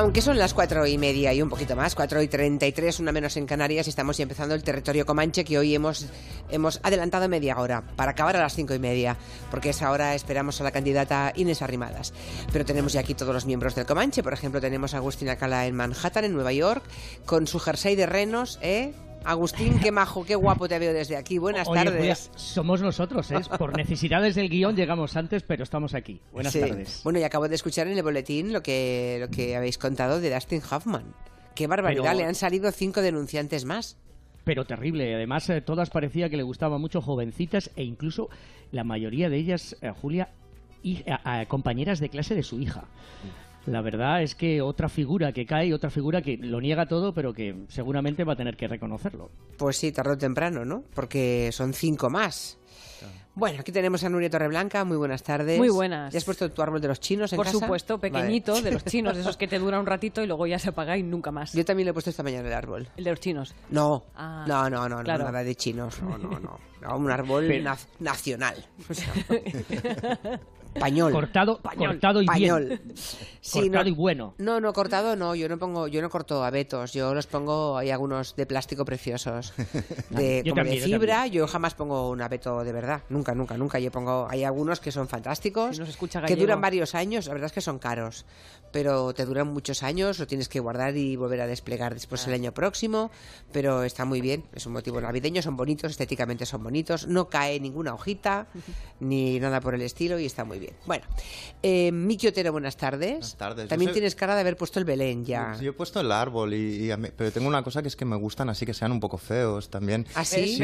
Aunque son las cuatro y media y un poquito más, cuatro y treinta y tres, una menos en Canarias, y estamos empezando el territorio Comanche que hoy hemos, hemos adelantado media hora para acabar a las cinco y media, porque esa hora esperamos a la candidata Inés Arrimadas. Pero tenemos ya aquí todos los miembros del Comanche, por ejemplo, tenemos a Agustina Cala en Manhattan, en Nueva York, con su jersey de renos, ¿eh? Agustín, qué majo, qué guapo te veo desde aquí. Buenas Oye, tardes. pues, somos nosotros, ¿eh? Por necesidades del guion llegamos antes, pero estamos aquí. Buenas Sí. tardes. Bueno, y acabo de escuchar en el boletín lo que, lo que habéis contado de Dustin Hoffman. Qué barbaridad, Pero- le han salido cinco denunciantes más. Pero terrible. Además, eh, todas parecía que le gustaban mucho jovencitas e incluso la mayoría de ellas, eh, Julia, y, a- a compañeras de clase de su hija. La verdad es que otra figura que cae, otra figura que lo niega todo, pero que seguramente va a tener que reconocerlo. Pues sí, tarde o temprano, ¿no? Porque son cinco más. Bueno, aquí tenemos a Nuria Torreblanca. Muy buenas tardes. Muy buenas. ¿Ya has puesto tu árbol de los chinos en Por casa? supuesto, Vale. pequeñito, de los chinos, de esos que te dura un ratito y luego ya se apaga y nunca más. Yo también le he puesto esta mañana el árbol. El de los chinos. No, Ah, no, no, no, no, nada de chinos. No, no, no. No, un árbol Pero- na- nacional. O sea, pañol. Cortado, Pañol, cortado y pañol. bien. Sí, cortado no- y bueno. No, no, cortado no, yo no pongo, yo no corto abetos, yo los pongo, hay algunos de plástico preciosos, de, Yo como también, de yo fibra, también. yo jamás pongo un abeto de verdad, nunca, nunca, nunca, yo pongo, hay algunos que son fantásticos, Si nos escucha que duran varios años, la verdad es que son caros, pero te duran muchos años, lo tienes que guardar y volver a desplegar después Ah. el año próximo, pero está muy bien, es un motivo navideño, son bonitos, estéticamente son bonitos, no cae ninguna hojita, ni nada por el estilo y está muy bien. Bueno, eh, Miki Otero, buenas tardes. Buenas tardes. También tienes cara de haber puesto el Belén ya. Yo he puesto el árbol, y, y a mí- pero tengo una cosa que es que me gustan así que sean un poco feos también. ¿Ah, sí?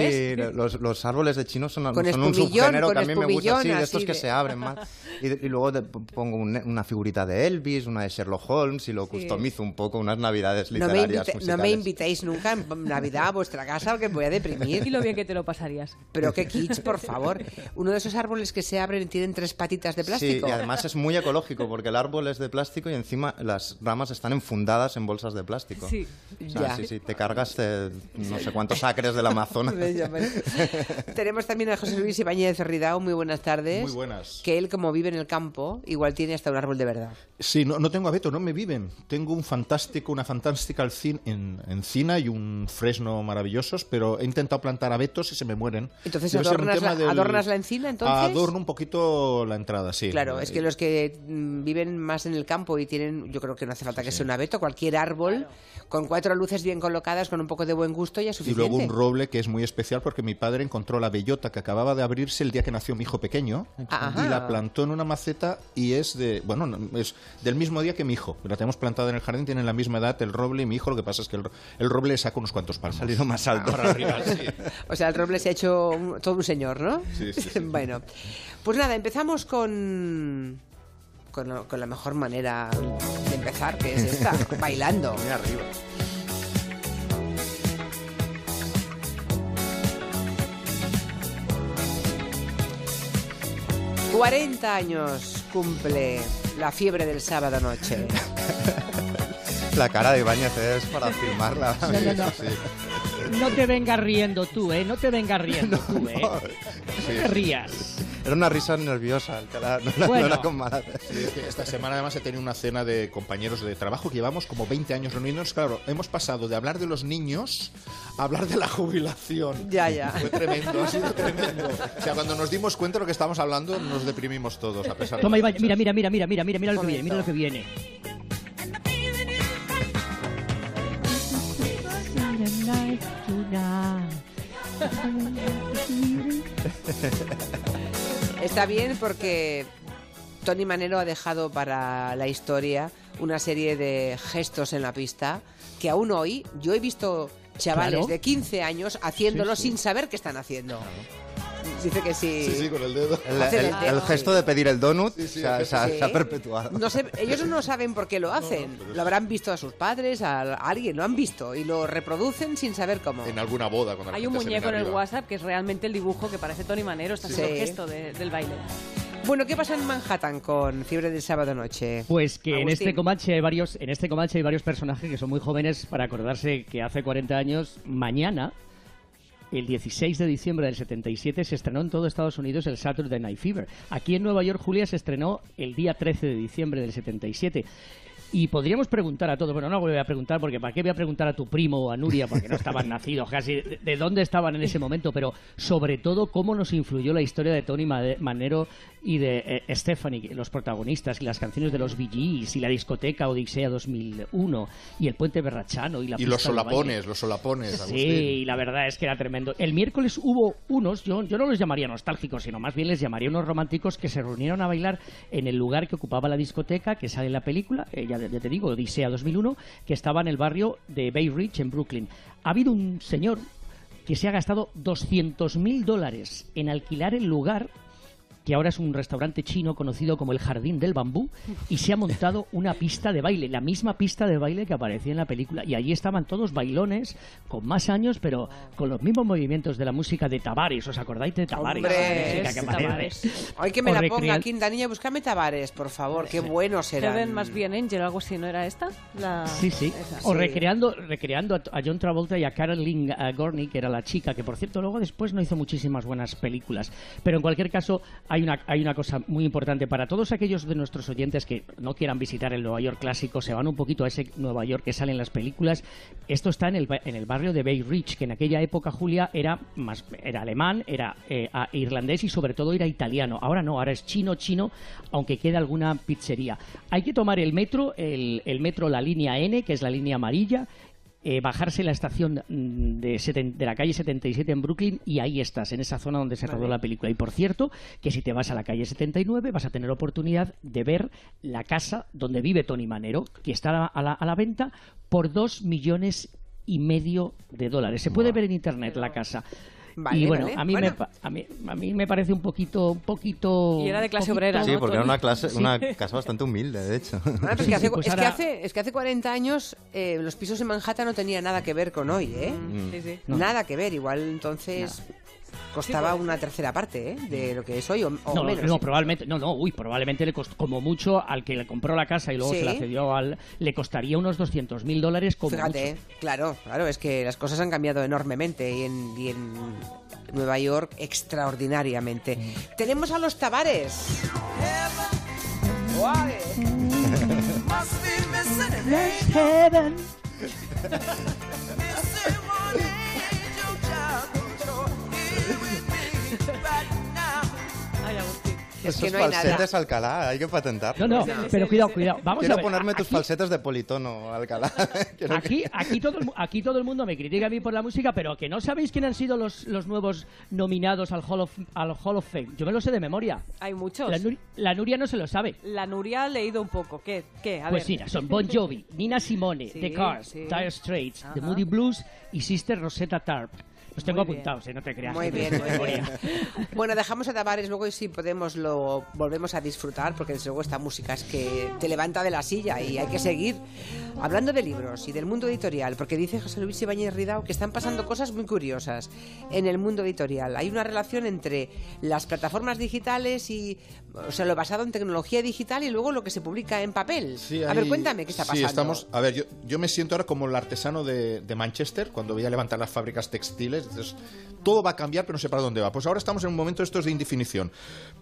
Los, los árboles de chino son, son un espumillón, subgénero que a mí me gusta, sí, de estos así que de- se abren más. Y, de- y luego de- pongo un- una figurita de Elvis, una de Sherlock Holmes y lo customizo un poco, unas navidades No me, literarias invite- no me invitéis nunca en Navidad a vuestra casa porque me voy a Y deprimir. lo bien que te lo pasarías. Pero qué kitsch, por favor. Uno de esos árboles que se abren y tienen tres patitas de Sí, plástico. y además es muy ecológico porque el árbol es de plástico y encima las ramas están enfundadas en bolsas de plástico. Sí. O sea, Ya. sí, sí, te cargas eh, no sé cuántos acres del Amazonas. Tenemos también a José Luis Ibáñez Ridao, muy buenas tardes. Muy buenas. Que él, como vive en el campo, igual tiene hasta un árbol de verdad. Sí, no, no tengo abeto, no me viven. Tengo un fantástico, una fantástica alcin- en, encina y un fresno maravillosos, pero he intentado plantar abetos y se me mueren. Entonces, ¿adornas la- adornas la encina, entonces? Adorno un poquito la entrada, sí. Claro, es que los que mm, viven más en el campo y tienen, yo creo que no hace falta que sea un abeto, cualquier árbol con cuatro luces bien colocadas, con un poco de buen gusto ya es Y suficiente. luego un roble que es muy especial porque mi padre encontró la bellota que acababa de el día que nació mi hijo pequeño Ajá. y la plantó en una maceta y es de, bueno, no, es del mismo día que mi hijo. La tenemos plantada en el jardín, tienen la misma edad el roble y mi hijo, lo que pasa es que el, ro- el roble le saca unos cuantos palmos. salido más alto. Para arriba, sí. O sea, el roble se ha hecho un- todo un señor, ¿no? Sí, sí, sí. bueno, pues nada, empezamos con, con, lo- con la mejor manera de empezar, que es esta, bailando. Muy arriba. 40 años cumple la fiebre del sábado noche. La cara de Ibáñez es para filmarla. No, no, no. Sí. No te vengas riendo tú, ¿eh? No te vengas riendo tú, ¿eh? No Sí. te rías. Era una risa nerviosa, el cara, no, era- no Bueno. era con mala Sí, es que esta semana además he tenido una cena de compañeros de trabajo que llevamos como 20 años reunidos. Claro, hemos pasado de hablar de los niños a hablar de la jubilación. Ya, ya. Fue tremendo, ha sido tremendo. O sea, cuando nos dimos cuenta de lo que estábamos hablando, nos deprimimos todos, a pesar de Toma, risas. mira, mira, mira, mira, mira, mira, mira lo que viene, mira lo que viene. Está bien porque Tony Manero ha dejado para la historia una serie de gestos en la pista que aún hoy yo he visto chavales Claro. de 15 años haciéndolo Sí, sí. sin saber qué están haciendo. Dice que sí. Sí, sí, con el dedo. El, Hacer el- el dedo, el gesto de pedir el donut Sí, sí, se, ha, el se ha- Sí. se ha perpetuado. No sé, ellos no saben por qué lo hacen. Lo habrán visto a sus padres, a, a alguien, lo han visto y lo reproducen sin saber cómo. En alguna boda. Cuando Hay un muñeco en el. WhatsApp que es realmente el dibujo que parece Tony Manero, está haciendo Sí. el gesto de- del baile. Bueno, ¿qué pasa en Manhattan con Fiebre del Sábado Noche? Pues que en este Comanche hay varios, en este Comanche hay varios personajes que son muy jóvenes para acordarse que hace 40 años, mañana, el 16 de diciembre del 77, se estrenó en todo Estados Unidos el Saturday Night Fever. Aquí en Nueva York, Julia, se estrenó el día 13 de diciembre del 77. Y podríamos preguntar a todos, bueno, no voy a preguntar porque ¿para qué voy a preguntar a tu primo o a Nuria? Porque no estaban nacidos casi, de, de dónde estaban en ese momento, pero sobre todo cómo nos influyó la historia de Tony Manero y de eh, Stephanie, los protagonistas, y las canciones de los Gees, y la discoteca Odisea 2001, y el puente Berrachano, y la Y los solapones, los solapones, Sí, Agustín. y la verdad es que era tremendo. El miércoles hubo unos, yo, yo no los llamaría nostálgicos, sino más bien les llamaría unos románticos que se reunieron a bailar en el lugar que ocupaba la discoteca que sale en la película, eh, ya, te digo, Odisea 2001, que estaba en el barrio de Bay Ridge, en Brooklyn. Ha habido un señor que se ha gastado 200 mil dólares en alquilar el lugar que ahora es un restaurante chino conocido como el Jardín del Bambú, y se ha montado una pista de baile, la misma pista de baile que aparecía en la película. Y allí estaban todos bailones, con más años, pero con los mismos movimientos de la música de Tavares. ¿Os acordáis de Tavares? La música que me O la recrear- ponga, Quintanilla, búscame Tavares, por favor, qué bueno será. Heaven más bien Angel, algo así, ¿no era esta? La... Sí, sí. esa. O Sí. recreando, recreando a, John Travolta y a Caroline uh, Gorney, que era la chica, que por cierto luego después no hizo muchísimas buenas películas. Pero en cualquier caso, hay una, hay una cosa muy importante para todos aquellos de nuestros oyentes que no quieran visitar el Nueva York clásico, se van un poquito a ese Nueva York que sale en las películas. Esto está en el, en el barrio de Bay Ridge, que en aquella época, Julia, era, más, era alemán, era eh, irlandés y sobre todo era italiano. Ahora no, ahora es chino, chino, aunque queda alguna pizzería. Hay que tomar el metro, el, el metro, la línea N, que es la línea amarilla, eh, bajarse la estación de, seten- de la calle 77 en Brooklyn y ahí estás, en esa zona donde se rodó la película. Y por cierto, que si te vas a la calle 79 vas a tener oportunidad de ver la casa donde vive Tony Manero, que está a la, a la venta por dos millones y medio de dólares. Se puede ver en internet la casa. Vale, y bueno, vale. a mí Bueno. me a mí a mí me parece un poquito un poquito Y era de clase poquito- obrera, Sí, ¿no? porque era una, clase, una casa bastante humilde, de hecho. Ah, es, Sí, que hace, sí, pues es, que ahora- hace, es que hace 40 años eh, los pisos en Manhattan no tenían nada que ver con hoy, ¿eh? Sí, sí. No. Nada que ver, igual entonces costaba una tercera parte ¿eh? de lo que es hoy o, o No, menos. no, probablemente, no, no, uy, probablemente le costó, como mucho al que le compró la casa y luego Sí. se la cedió al, le costaría unos 200 mil dólares como Fíjate, mucho. claro, claro, es que las cosas han cambiado enormemente y en, y en Nueva York extraordinariamente. Mm. Tenemos a los Tavares. Es que Esos no hay nada. falsetes Alcalá, hay que patentarlos. No, no, pero cuidado, cuidado. Vamos Quiero a ver. ponerme tus aquí- falsetes de politono, Alcalá. Que- Aquí, aquí, todo el, aquí todo el mundo me critica a mí por la música, pero que no sabéis quién han sido los, los nuevos nominados al Hall, of, al Hall of Fame. Yo me lo sé de memoria. Hay muchos. La, Nuri- la Nuria no se lo sabe. La Nuria ha leído un poco. ¿Qué? ¿Qué? A Pues ver. mira, son Bon Jovi, Nina Simone, Sí, The Cars, sí. Dire Straits, The Ajá. Moody Blues y Sister Rosetta Tarp. Los tengo Muy bien. apuntados, eh, no te creas. Muy que bien, muy bien. Bueno, dejamos a Tavares luego y si podemos lo volvemos a disfrutar porque desde luego esta música es que te levanta de la silla y hay que seguir hablando de libros y del mundo editorial porque dice José Luis Ibáñez Ridao que están pasando cosas muy curiosas en el mundo editorial. Hay una relación entre las plataformas digitales y o sea, lo basado en tecnología digital y luego lo que se publica en papel. Sí, a hay- ver, cuéntame qué está pasando. Sí, estamos. A ver, yo, yo me siento ahora como el artesano de, de Manchester cuando veía levantar las fábricas textiles. Entonces, todo va a cambiar, pero no sé para dónde va. Pues ahora estamos en un momento estos de indefinición.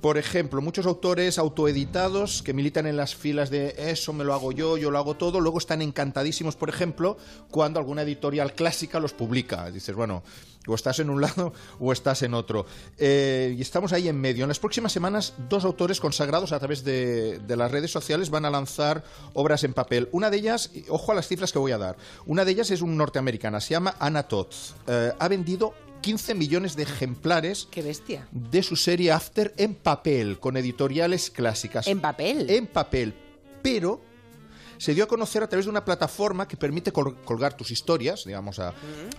Por ejemplo, muchos autores autoeditados que militan en las filas de eso me lo hago yo, yo lo hago todo, luego están encantadísimos, por ejemplo, cuando alguna editorial clásica los publica. Dices, bueno. O estás en un lado o estás en otro. Eh, y estamos ahí en medio. En las próximas semanas, dos autores consagrados a través de, las redes sociales van a lanzar obras en papel. Una de ellas, ojo a las cifras que voy a dar, una de ellas es un norteamericana, se llama Anna Todd. Eh, ha vendido 15 millones de ejemplares Qué bestia. de su serie After en papel, con editoriales clásicas. En papel. En papel. Pero se dio a conocer a través de una plataforma que permite col- colgar tus historias, digamos, a,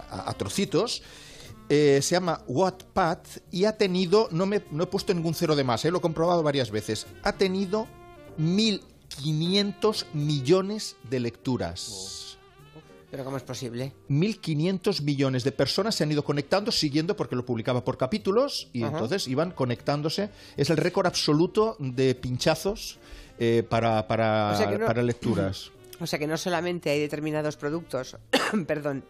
a- a trocitos. Eh, se llama Wattpad y ha tenido, no, me, no he puesto ningún cero de más, eh, lo he comprobado varias veces, ha tenido 1.500 millones de lecturas. Pero cómo es posible? 1.500 millones de personas se han ido conectando, siguiendo, porque lo publicaba por capítulos, y Ajá. entonces iban conectándose. Es el récord absoluto de pinchazos eh, para, para, O sea que no- para lecturas. O sea que no solamente hay determinados productos, perdón,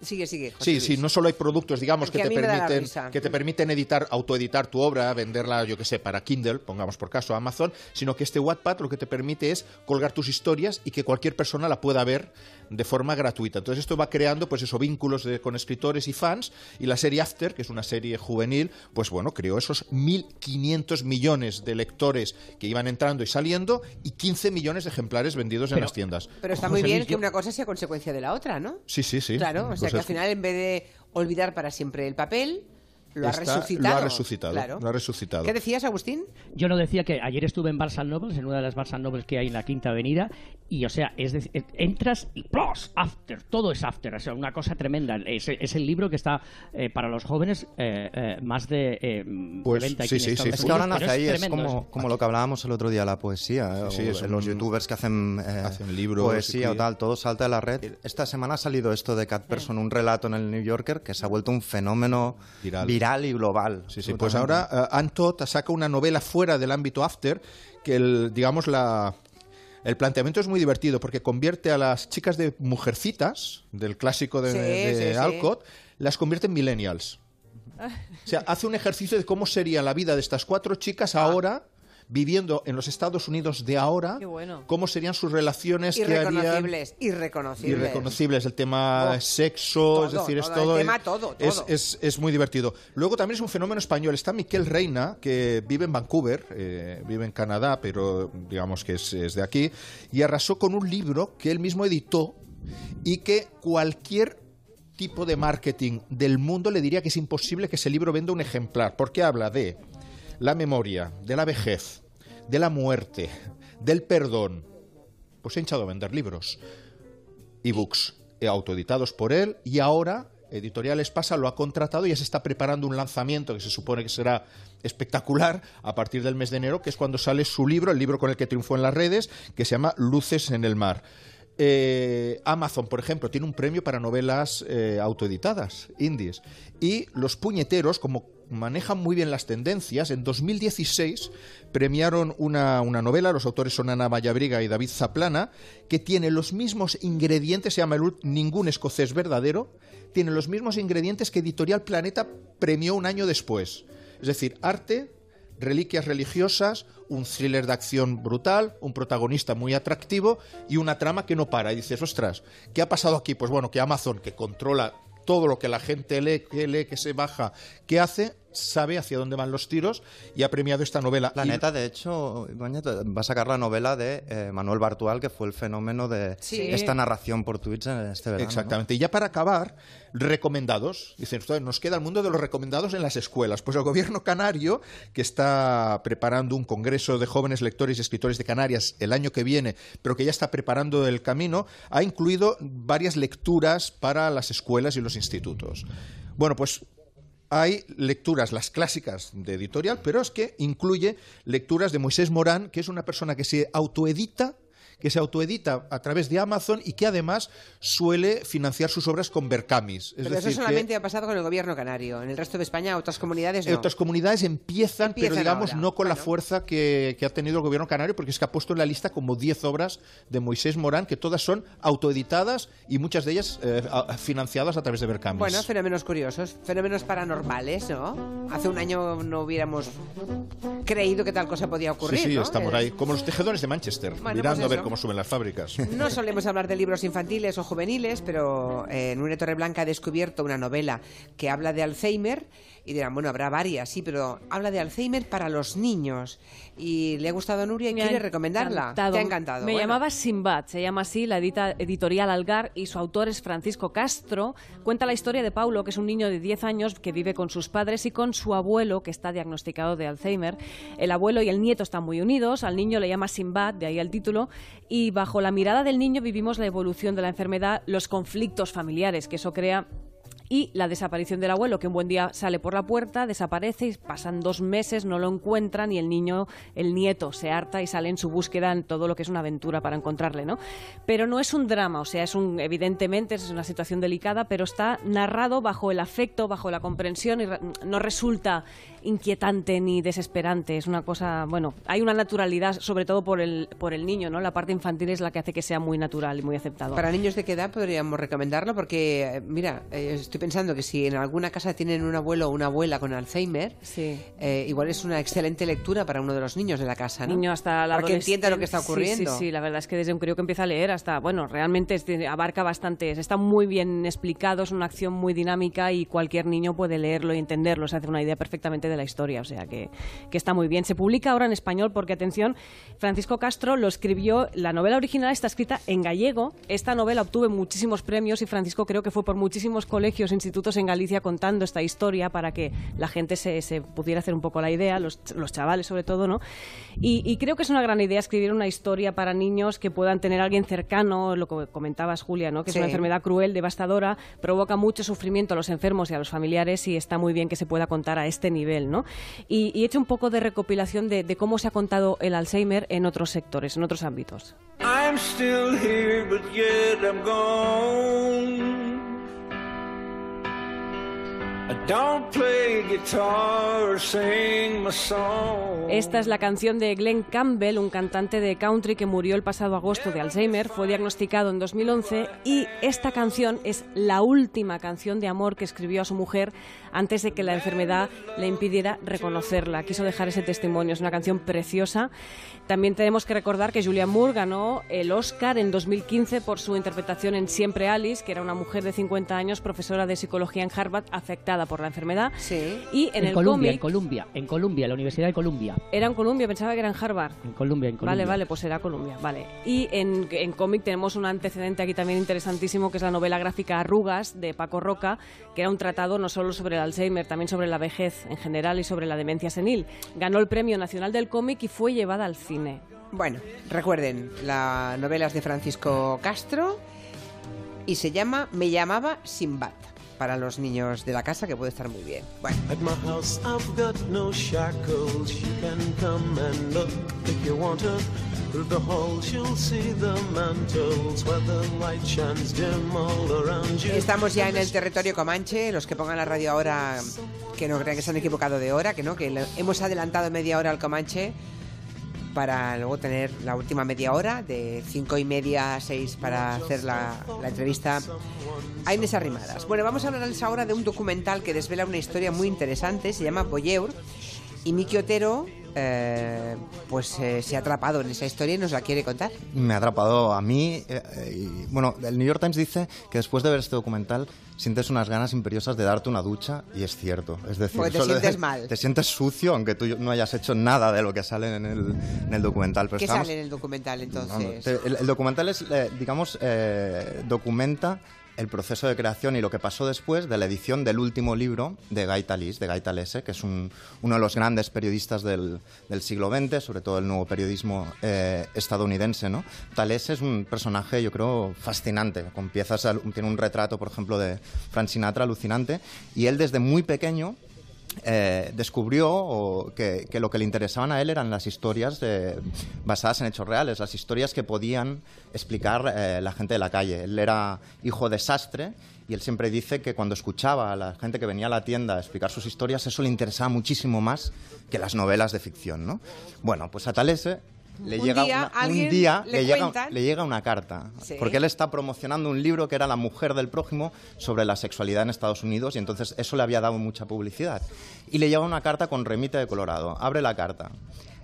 Sigue, sigue. José Sí, Luis. sí, no solo hay productos, digamos, que te, permiten, que te permiten editar, autoeditar tu obra, venderla, yo que sé, para Kindle, pongamos por caso Amazon, sino que este Wattpad lo que te permite es colgar tus historias y que cualquier persona la pueda ver de forma gratuita. Entonces esto va creando, pues eso, vínculos de- con escritores y fans, y la serie After, que es una serie juvenil, pues bueno, creó esos 1.500 millones de lectores que iban entrando y saliendo y 15 millones de ejemplares vendidos en las tiendas. Pero está José muy bien Luis, que yo- una cosa sea consecuencia de la otra, ¿no? Sí, sí, sí. Claro, o sea que al final en vez de olvidar para siempre el papel, lo ha Está- resucitado. Lo ha resucitado. Claro. Lo ha resucitado. ¿Qué decías, Agustín? Yo no decía que ayer estuve en Barça Nobles, en una de las Barça Nobles que hay en la Quinta Avenida, y o sea, es decir, entras y plus, after, todo es after, o sea, una cosa tremenda. Es, es el libro que está eh, para los jóvenes eh, eh, más de, eh, de Pues, venta aquí sí, en sí, sí. Es que ahora nace ahí, es tremendo como, como lo que hablábamos el otro día, la poesía. eh, Sí, sí, o los un- youtubers que hacen, eh, hacen libros poesía y- o tal, todo salta de la red. Esta semana ha salido esto de Cat Person, un relato en el New Yorker que se ha vuelto un fenómeno Viral. viral, y global. Sí, sí, pues ahora uh, saca una novela fuera del ámbito after que el, digamos la el planteamiento es muy divertido porque convierte a las chicas de mujercitas del clásico de, Sí, de sí, sí. Alcott las convierte en millennials. O sea, hace un ejercicio de cómo sería la vida de estas cuatro chicas Ah. Viviendo en los Estados Unidos de ahora, bueno. cómo serían sus relaciones que harían Irreconocibles, irreconocibles. irreconocibles, el tema sexo, todo, es decir, es todo, el todo. tema es- todo, es- todo. Es, es muy divertido. Luego también es un fenómeno español. Está Miquel Reina, que vive en Vancouver, eh, vive en Canadá, pero digamos que es, es de aquí, y arrasó con un libro que él mismo editó y que cualquier tipo de marketing del mundo le diría que es imposible que ese libro venda un ejemplar, porque habla de la memoria, de la vejez, de la muerte, del perdón. Pues ha hinchado a vender libros ebooks autoeditados por él y ahora Editorial Espasa lo ha contratado y ya se está preparando un lanzamiento que se supone que será espectacular a partir del mes de enero, que es cuando sale su libro, el libro con el que triunfó en las redes, que se llama Luces en el mar. Eh, Amazon, por ejemplo, tiene un premio para novelas eh, autoeditadas, indies. Y los puñeteros, como manejan muy bien las tendencias, en 2016 premiaron una, una novela, los autores son Ana Vallabriga y David Zaplana, que tiene los mismos ingredientes, se llama el Ningún escocés verdadero, tiene los mismos ingredientes que Editorial Planeta premió un año después. Es decir, arte, reliquias religiosas, un thriller de acción brutal, un protagonista muy atractivo y una trama que no para. Y dices, ostras, ¿qué ha pasado aquí? Pues bueno, que Amazon, que controla todo lo que la gente lee, que lee, que se baja, que hace, sabe hacia dónde van los tiros y ha premiado esta novela. Y- Planeta, de hecho, Ibáñez, va a sacar la novela de eh, Manuel Bartual, que fue el fenómeno de Sí. esta narración por Twitch en este verano. ¿no? Exactamente. Y ya para acabar, recomendados. Dicen, "Ostras, nos queda el mundo de los recomendados en las escuelas. Pues el gobierno canario, que está preparando un congreso de jóvenes lectores y escritores de Canarias el año que viene, pero que ya está preparando el camino, ha incluido varias lecturas para las escuelas y los institutos. Bueno, pues hay lecturas, las clásicas de editorial, pero es que incluye lecturas de Moisés Morán, que es una persona que se autoedita que se autoedita a través de Amazon y que además suele financiar sus obras con Berkamis. Es Pero decir, eso que solamente ha pasado con el gobierno canario. En el resto de España, otras comunidades no. otras comunidades empiezan, pero Empiezan digamos ahora. no con la Bueno. fuerza que, que ha tenido el gobierno canario, porque es que ha puesto en la lista como 10 obras de Moisés Morán, que todas son autoeditadas y muchas de ellas eh, financiadas a través de Berkamis. Bueno, fenómenos curiosos, fenómenos paranormales, ¿no? Hace un año no hubiéramos creído que tal cosa podía ocurrir. sí, sí, ¿no? estamos Es- ahí, como los tejedores de Manchester, Bueno, mirando pues a ver. Suben las fábricas. No solemos hablar de libros infantiles o juveniles, pero eh, Nuria Torreblanca ha descubierto una novela que habla de Alzheimer y dirán, bueno, habrá varias, sí, pero habla de Alzheimer para los niños. Y le ha gustado a Nuria y Me quiere recomendarla. encantado. Te ha encantado. Me bueno. llamaba Simbad, se llama así la edita- editorial Algar y su autor es Francisco Castro. Cuenta la historia de Paulo, que es un niño de 10 años que vive con sus padres y con su abuelo, que está diagnosticado de Alzheimer. El abuelo y el nieto están muy unidos, al niño le llama Simbad, de ahí el título, y bajo la mirada del niño vivimos la evolución de la enfermedad, los conflictos familiares que eso crea y la desaparición del abuelo, que un buen día sale por la puerta, desaparece y pasan dos meses, no lo encuentran y el niño, el nieto, se harta y sale en su búsqueda en todo lo que es una aventura para encontrarle, ¿no? Pero no es un drama, o sea, es un, evidentemente es una situación delicada, pero está narrado bajo el afecto, bajo la comprensión y no resulta inquietante ni desesperante. Es una cosa, bueno, hay una naturalidad, sobre todo por el, por el niño, ¿no? La parte infantil es la que hace que sea muy natural y muy aceptado. Para niños de qué edad podríamos recomendarlo, porque, eh, mira, eh, estoy pensando que si en alguna casa tienen un abuelo o una abuela con Alzheimer, sí. Eh, igual es una excelente lectura para uno de los niños de la casa, ¿no? Niño hasta la Para que entienda lo que está ocurriendo. Sí, sí, la verdad es que desde un crío que empieza a leer hasta, bueno, realmente abarca bastante, está muy bien explicado, es una acción muy dinámica y cualquier niño puede leerlo y entenderlo, se hace una idea perfectamente de la historia, o sea que, que está muy bien. Se publica ahora en español porque, atención, Francisco Castro lo escribió, la novela original está escrita en gallego, esta novela obtuvo muchísimos premios y Francisco creo que fue por muchísimos colegios, institutos en Galicia contando esta historia para que la gente se, se pudiera hacer un poco la idea, los, los chavales sobre todo, ¿no? Y, y, creo que es una gran idea escribir una historia para niños que puedan tener a alguien cercano, lo que comentabas Julia, ¿no? Que Sí. es una enfermedad cruel, devastadora, provoca mucho sufrimiento a los enfermos y a los familiares y está muy bien que se pueda contar a este nivel, ¿no? Y, y he hecho un poco de recopilación de, de cómo se ha contado el Alzheimer en otros sectores, en otros ámbitos. I'm still here, but yet I'm gone. Esta es la canción de Glenn Campbell, un cantante de country que murió el pasado agosto de Alzheimer, fue diagnosticado en 2011 y esta canción es la última canción de amor que escribió a su mujer antes de que la enfermedad le impidiera reconocerla. Quiso dejar ese testimonio, es una canción preciosa. También tenemos que recordar que Julianne Moore ganó el Oscar en 2015 por su interpretación en Siempre Alice, que era una mujer de 50 años, profesora de psicología en Harvard, afectada por la enfermedad. Sí. Y en, el Columbia, en cómic Columbia, en Columbia, la Universidad de Columbia. era en Columbia, pensaba que era en Harvard. En Columbia, en Columbia. Vale, vale, pues será Columbia, vale. Y en, en cómic tenemos un antecedente aquí también interesantísimo, que es la novela gráfica Arrugas, de Paco Roca, que era un tratado no solo sobre el Alzheimer, también sobre la vejez en general y sobre la demencia senil. Ganó el Premio Nacional del Cómic y fue llevada al cine. Bueno, recuerden, la novela es de Francisco Castro y se llama Me llamaba Simbat para los niños de la casa, que puede estar muy bien. Bueno, the halls, you'll see the mantles where the light shines dim all around you. estamos ya en el territorio Comanche. Los que pongan la radio ahora, que no crean que se han equivocado de hora, que no, que hemos adelantado media hora al Comanche para luego tener la última media hora, de cinco y media a seis, para hacer la, entrevista a Inés Arrimadas. Bueno, vamos a hablarles ahora de un documental que desvela una historia muy interesante, se llama Boyeur, y Miki Otero eh, pues eh, se ha atrapado en esa historia y nos la quiere contar. Me ha atrapado a mí. eh, y, bueno, el New York Times dice que después de ver este documental sientes unas ganas imperiosas de darte una ducha y es cierto. Es decir, Porque te sientes mal. Te sientes sucio aunque tú no hayas hecho nada de lo que sale en el, en el documental. Pero ¿Qué estamos- sale en el documental entonces? te- el, el documental es, digamos, documenta el proceso de creación y lo que pasó después de la edición del último libro de Guy Talese, de Guy Talese, que es un- uno de los grandes periodistas del, siglo XX, sobre todo el nuevo periodismo eh, estadounidense. ¿no? Talese es un personaje, yo creo, fascinante, con piezas, tiene un retrato, por ejemplo, de Frank Sinatra alucinante, y él desde muy pequeño eh, descubrió que, lo que le interesaban a él eran las historias basadas en hechos reales, las historias que podían explicar eh, la gente de la calle. Él era hijo de sastre y él siempre dice que cuando escuchaba a la gente que venía a la tienda a explicar sus historias, eso le interesaba muchísimo más que las novelas de ficción. ¿no? Bueno, pues a Talese le Un llega día, una- un día le le, llega, cuentan. le llega una carta, Sí. porque él está promocionando un libro que era La mujer del prójimo sobre la sexualidad en Estados Unidos y entonces eso le había dado mucha publicidad. Y le llega una carta con remite de Colorado. Abre la carta.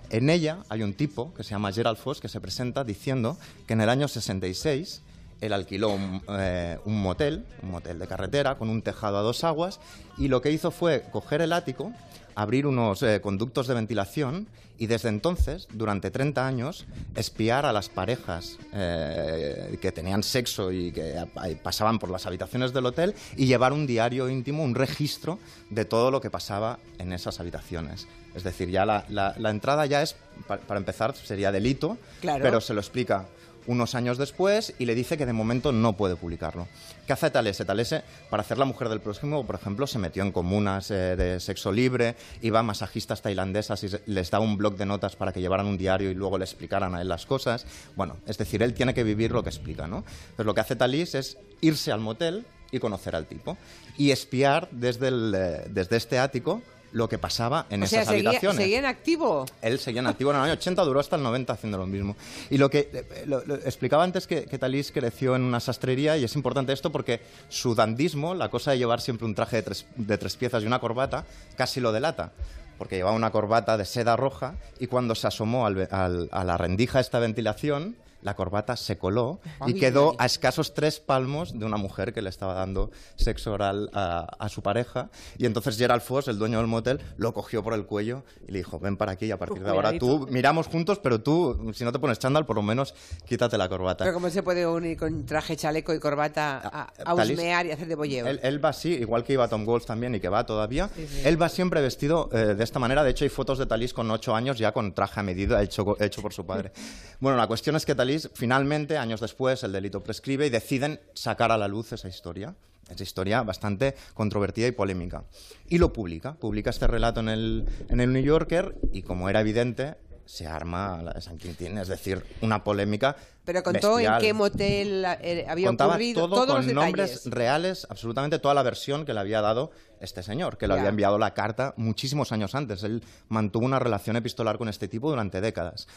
En ella hay un tipo que se llama Gerald Foss que se presenta diciendo que en el año 66 él alquiló un, eh, un motel, un motel de carretera con un tejado a dos aguas y lo que hizo fue coger el ático, abrir unos eh, conductos de ventilación y desde entonces, durante 30 años, espiar a las parejas eh, que tenían sexo y que pasaban por las habitaciones del hotel y llevar un diario íntimo, un registro de todo lo que pasaba en esas habitaciones. Es decir, ya la, la- la entrada ya es, pa- para empezar, sería delito, Claro. pero se lo explica unos años después y le dice que de momento no puede publicarlo. ¿Qué hace Talese? Talese, para hacer La mujer del próximo, por ejemplo, se metió en comunas eh, de sexo libre, iba a masajistas tailandesas y les daba un blog de notas para que llevaran un diario y luego le explicaran a él las cosas. Bueno, es decir, él tiene que vivir lo que explica, ¿no? Pues lo que hace Talís es irse al motel y conocer al tipo y espiar desde, eh, desde este ático lo que pasaba en o sea, esas seguía, habitaciones. seguía en activo. Él seguía en activo en el año 80, duró hasta el 90 haciendo lo mismo. Y lo que eh, lo- lo- explicaba antes que, que Talís creció en una sastrería y es importante esto porque su dandismo, la cosa de llevar siempre un traje de tres, de tres piezas y una corbata, casi lo delata. Porque llevaba una corbata de seda roja y cuando se asomó al ve- al- a la rendija esta ventilación, la corbata se coló y quedó a escasos tres palmos de una mujer que le estaba dando sexo oral a, a su pareja. Y entonces Gerald Foss, el dueño del motel, lo cogió por el cuello y le dijo, ven para aquí y a partir de ahora tú miramos juntos, pero tú, si no te pones chándal, por lo menos quítate la corbata. Pero ¿cómo se puede unir con traje, chaleco y corbata a, a Ah, Talís- husmear y hacer de bolleo? Él, él va así, igual que iba Tom Walsh también y que va todavía. Él va siempre vestido eh, de esta manera. De hecho, hay fotos de Talís con ocho años ya con traje a medida hecho, hecho por su padre. bueno, la cuestión es que Talís, finalmente, años después, el delito prescribe y deciden sacar a la luz esa historia. Esa historia bastante controvertida y polémica. Y lo publica. Publica este relato en el, en el New Yorker y, como era evidente, se arma la de San Quintín, es decir, una polémica. Pero contó en bestial qué motel eh, había contaba ocurrido todo todos con los nombres detalles. reales, absolutamente toda la versión que le había dado este señor, que le había enviado la carta muchísimos años antes. Él mantuvo una relación epistolar con este tipo durante décadas.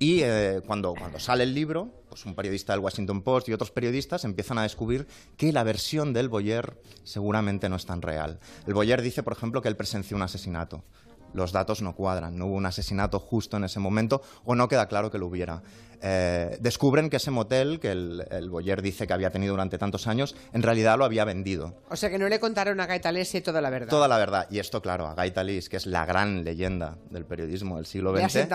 Y eh, cuando, cuando sale el libro, pues un periodista del Washington Post y otros periodistas empiezan a descubrir que la versión del Boyer seguramente no es tan real. El Boyer dice, por ejemplo, que él presenció un asesinato. Los datos no cuadran, no hubo un asesinato justo en ese momento o no queda claro que lo hubiera. Eh, descubren que ese motel que el, el Boyer dice que había tenido durante tantos años, en realidad lo había vendido. O sea que no le contaron a Gaitalese toda la verdad. Toda la verdad. Y esto, claro, a Guy Talís, que es la gran leyenda del periodismo del siglo XX,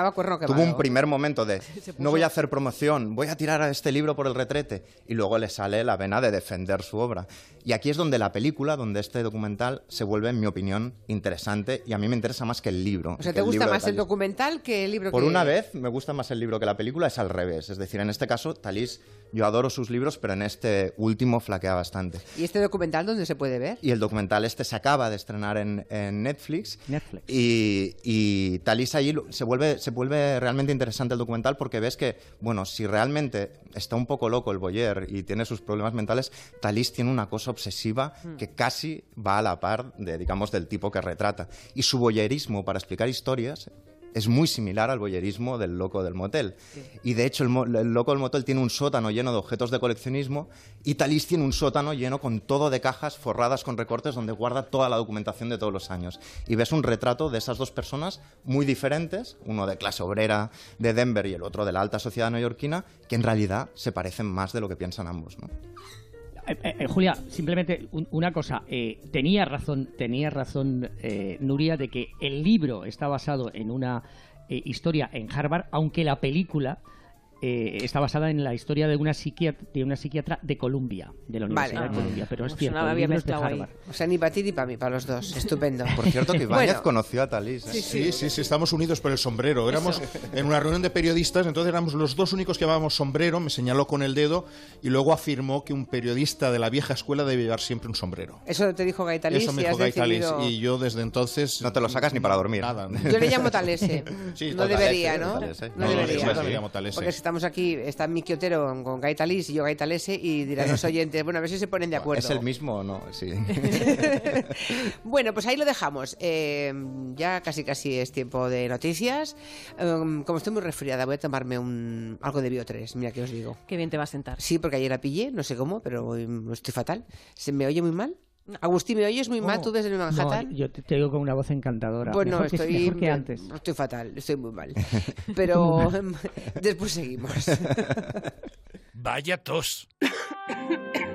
tuvo un primer momento de no voy a hacer promoción, voy a tirar a este libro por el retrete. Y luego le sale la vena de defender su obra. Y aquí es donde la película, donde este documental se vuelve, en mi opinión, interesante. Y a mí me interesa más que el libro. O sea, ¿te gusta más el documental que el libro Por que... una vez me gusta más el libro que la película, es al revés. Es decir, en este caso, Talís, yo adoro sus libros, pero en este último flaquea bastante. ¿Y este documental dónde se puede ver? Y el documental este se acaba de estrenar en, en Netflix. Netflix. Y, y Talís allí se vuelve, se vuelve realmente interesante el documental porque ves que, bueno, si realmente está un poco loco el Boyer y tiene sus problemas mentales, Talís tiene una cosa obsesiva que casi va a la par de, digamos, del tipo que retrata. Y su boyerismo para explicar historias es muy similar al boyerismo del loco del motel. Y de hecho el, mo- el loco del motel tiene un sótano lleno de objetos de coleccionismo y Talís tiene un sótano lleno con todo de cajas forradas con recortes donde guarda toda la documentación de todos los años. Y ves un retrato de esas dos personas muy diferentes, uno de clase obrera de Denver y el otro de la alta sociedad neoyorquina, que en realidad se parecen más de lo que piensan ambos. ¿no? Eh, eh, eh, Julia, simplemente un- una cosa. eh, tenía razón, tenía razón eh, Nuria de que el libro está basado en una historia en Harvard, aunque la película eh, está basada en la historia de una psiquiatra de una psiquiatra de Columbia, de la Universidad Vale. de Columbia. Pero es Pues cierto, había de. Harvard. O sea, ni para ti ni para mí, para los dos. Estupendo. Por cierto, que Ibáñez Bueno. conoció a Talís. ¿eh? Sí, sí, sí, estamos unidos por el sombrero. Éramos en una reunión de periodistas, entonces éramos los dos únicos que llevábamos sombrero, me señaló con el dedo y luego afirmó que un periodista de la vieja escuela debe llevar siempre un sombrero. Eso te dijo Gaitalis Eso me dijo Gaitalis decidido... y yo desde entonces... No te lo sacas ni para dormir. Nada. Yo le llamo Talese. Sí, no debería, ¿no? Talese. No, No, debería. yo también le llamo Talese. Estamos aquí, está Miki Otero con Gaitalís y yo Gaitalese y dirán los oyentes, bueno, a ver si se ponen de acuerdo. ¿Es el mismo o no? Sí. bueno, pues ahí lo dejamos. Eh, ya casi casi es tiempo de noticias. Um, como estoy muy resfriada, voy a tomarme un algo de Bio 3, mira que os digo. Qué bien te va a sentar. Sí, porque ayer la pillé, no sé cómo, pero estoy fatal. ¿Se me oye muy mal? Agustín, ¿me oyes muy mal tú desde Manhattan? No, yo te, te digo con una voz encantadora. Bueno, mejor, que, estoy, mejor que antes. estoy fatal, estoy muy mal. Pero después seguimos. Vaya tos.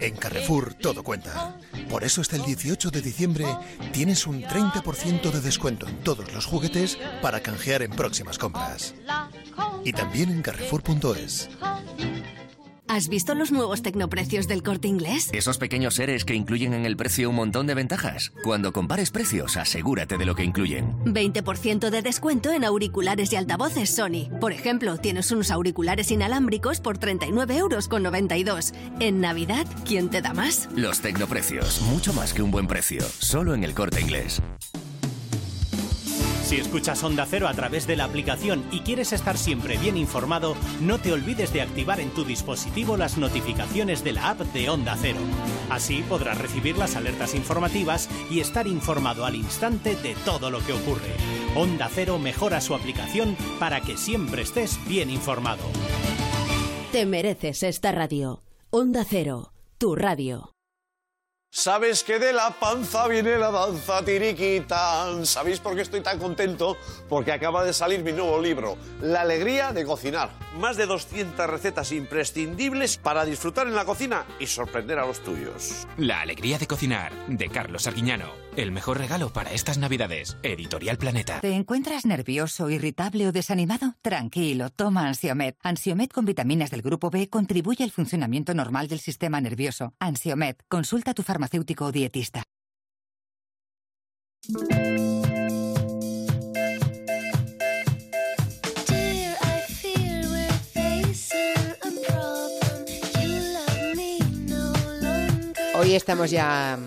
En Carrefour todo cuenta. Por eso hasta el 18 de diciembre tienes un 30% de descuento en todos los juguetes para canjear en próximas compras. Y también en carrefour.es. ¿Has visto los nuevos tecnoprecios del corte inglés? Esos pequeños seres que incluyen en el precio un montón de ventajas. Cuando compares precios, asegúrate de lo que incluyen. 20% de descuento en auriculares y altavoces Sony. Por ejemplo, tienes unos auriculares inalámbricos por 39,92 euros. En Navidad, ¿quién te da más? Los tecnoprecios, mucho más que un buen precio. Solo en el corte inglés. Si escuchas Onda Cero a través de la aplicación y quieres estar siempre bien informado, no te olvides de activar en tu dispositivo las notificaciones de la app de Onda Cero. Así podrás recibir las alertas informativas y estar informado al instante de todo lo que ocurre. Onda Cero mejora su aplicación para que siempre estés bien informado. Te mereces esta radio. Onda Cero, tu radio. ¿Sabes que de la panza viene la danza tiriquita? ¿Sabéis por qué estoy tan contento? Porque acaba de salir mi nuevo libro, La alegría de cocinar. Más de 200 recetas imprescindibles para disfrutar en la cocina y sorprender a los tuyos. La alegría de cocinar, de Carlos Arguiñano. El mejor regalo para estas Navidades. Editorial Planeta. ¿Te encuentras nervioso, irritable o desanimado? Tranquilo, toma Ansiomet. Ansiomet con vitaminas del grupo B contribuye al funcionamiento normal del sistema nervioso. Ansiomet, consulta a tu farmacéutico o dietista. Hoy estamos ya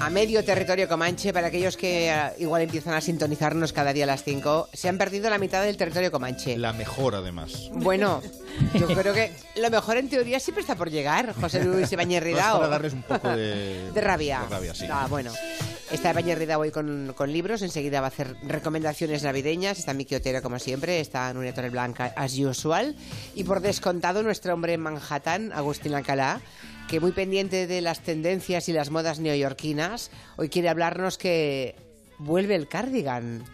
a medio territorio comanche. Para aquellos que eh, igual empiezan a sintonizarnos cada día a las 5, se han perdido la mitad del territorio comanche. La mejor, además. Bueno, yo creo que lo mejor en teoría siempre está por llegar, José Luis es Ridao. para darles un poco de... De rabia. De rabia, sí. Ah, bueno. Está Ibáñez Ridao hoy con, con libros, enseguida va a hacer recomendaciones navideñas, está Miki Otero como siempre, está Nuria Torre Blanca as usual, y por descontado nuestro hombre en Manhattan, Agustín Alcalá, que muy pendiente de las tendencias y las modas neoyorquinas, hoy quiere hablarnos que vuelve el cardigan.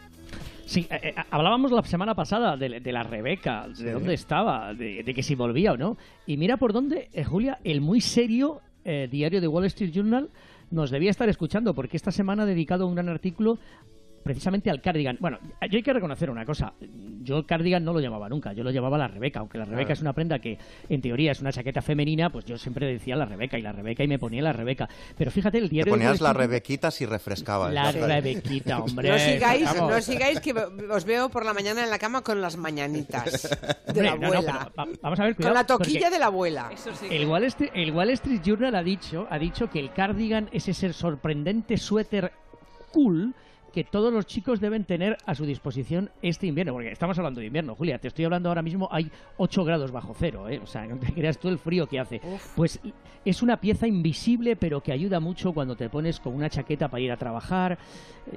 Sí, eh, eh, hablábamos la semana pasada de, de la Rebeca, de dónde estaba, de, de que si volvía o no. Y mira por dónde, eh, Julia, el muy serio eh, diario de Wall Street Journal nos debía estar escuchando, porque esta semana ha dedicado un gran artículo precisamente al cardigan. Bueno, yo hay que reconocer una cosa. Yo el cardigan no lo llamaba nunca, yo lo llamaba la Rebeca, aunque la Rebeca Claro. es una prenda que en teoría es una chaqueta femenina, pues yo siempre decía la Rebeca y la Rebeca y me ponía la Rebeca. Pero fíjate, el Te diario de ponías la rebequita si refrescabas. La. Rebequita, hombre. No sigáis, vamos. no sigáis que os veo por la mañana en la cama con las mañanitas de Hombre, la no, no, abuela. pero va- vamos a ver, con cuidado, la toquilla de la abuela. El Wall, Street, el Wall Street Journal ha dicho, ha dicho que el cardigan es ese sorprendente suéter cool que todos los chicos deben tener a su disposición este invierno, porque estamos hablando de invierno, Julia, te estoy hablando ahora mismo, hay 8 grados bajo cero, ¿eh? o sea, no te creas tú el frío que hace. Pues es una pieza invisible, pero que ayuda mucho cuando te pones con una chaqueta para ir a trabajar.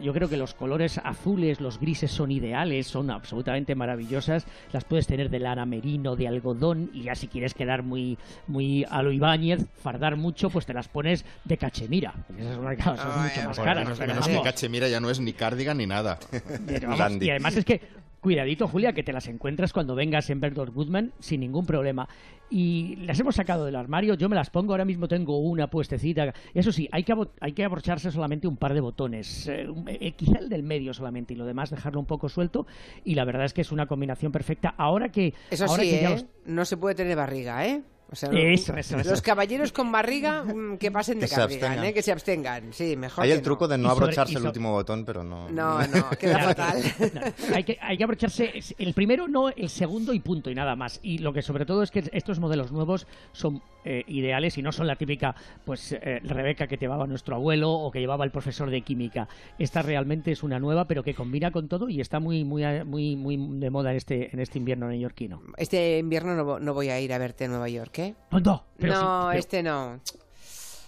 Yo creo que los colores azules, los grises son ideales, son absolutamente maravillosas. Las puedes tener de lana merino, de algodón, y ya si quieres quedar muy, muy a lo Ibáñez, fardar mucho, pues te las pones de cachemira. Esas son, mucho más caras. menos, que cachemira ya no es ni cardigan ni nada. Pero vamos, y además es que, cuidadito, Julia, que te las encuentras cuando vengas en Bertolt Goodman sin ningún problema. Y las hemos sacado del armario, yo me las pongo, ahora mismo tengo una puestecita. Eso sí, hay que, abo- hay que abrocharse solamente un par de botones, eh, eh, quizá el del medio solamente, y lo demás dejarlo un poco suelto. Y la verdad es que es una combinación perfecta. Ahora que. Eso ahora sí, que ya ¿eh? los- no se puede tener barriga, ¿eh? O sea, Eso, eso, eso. Los caballeros con barriga mm, que pasen de Que se cardigan, abstengan. ¿eh? Que se abstengan. Sí, mejor Hay el truco de no sobre- abrocharse el último botón, pero no. No, no, queda fatal. hay, que, hay que abrocharse el primero, no el segundo y punto y nada más. Y lo que sobre todo es que estos modelos nuevos son eh, ideales y no son la típica pues eh, Rebeca que llevaba nuestro abuelo o que llevaba el profesor de química. Esta realmente es una nueva, pero que combina con todo y está muy muy muy muy de moda en este en este invierno neoyorquino. Este invierno no, no voy a ir a verte a Nueva York. ¿Qué? No, pero sí, no, pero- este no.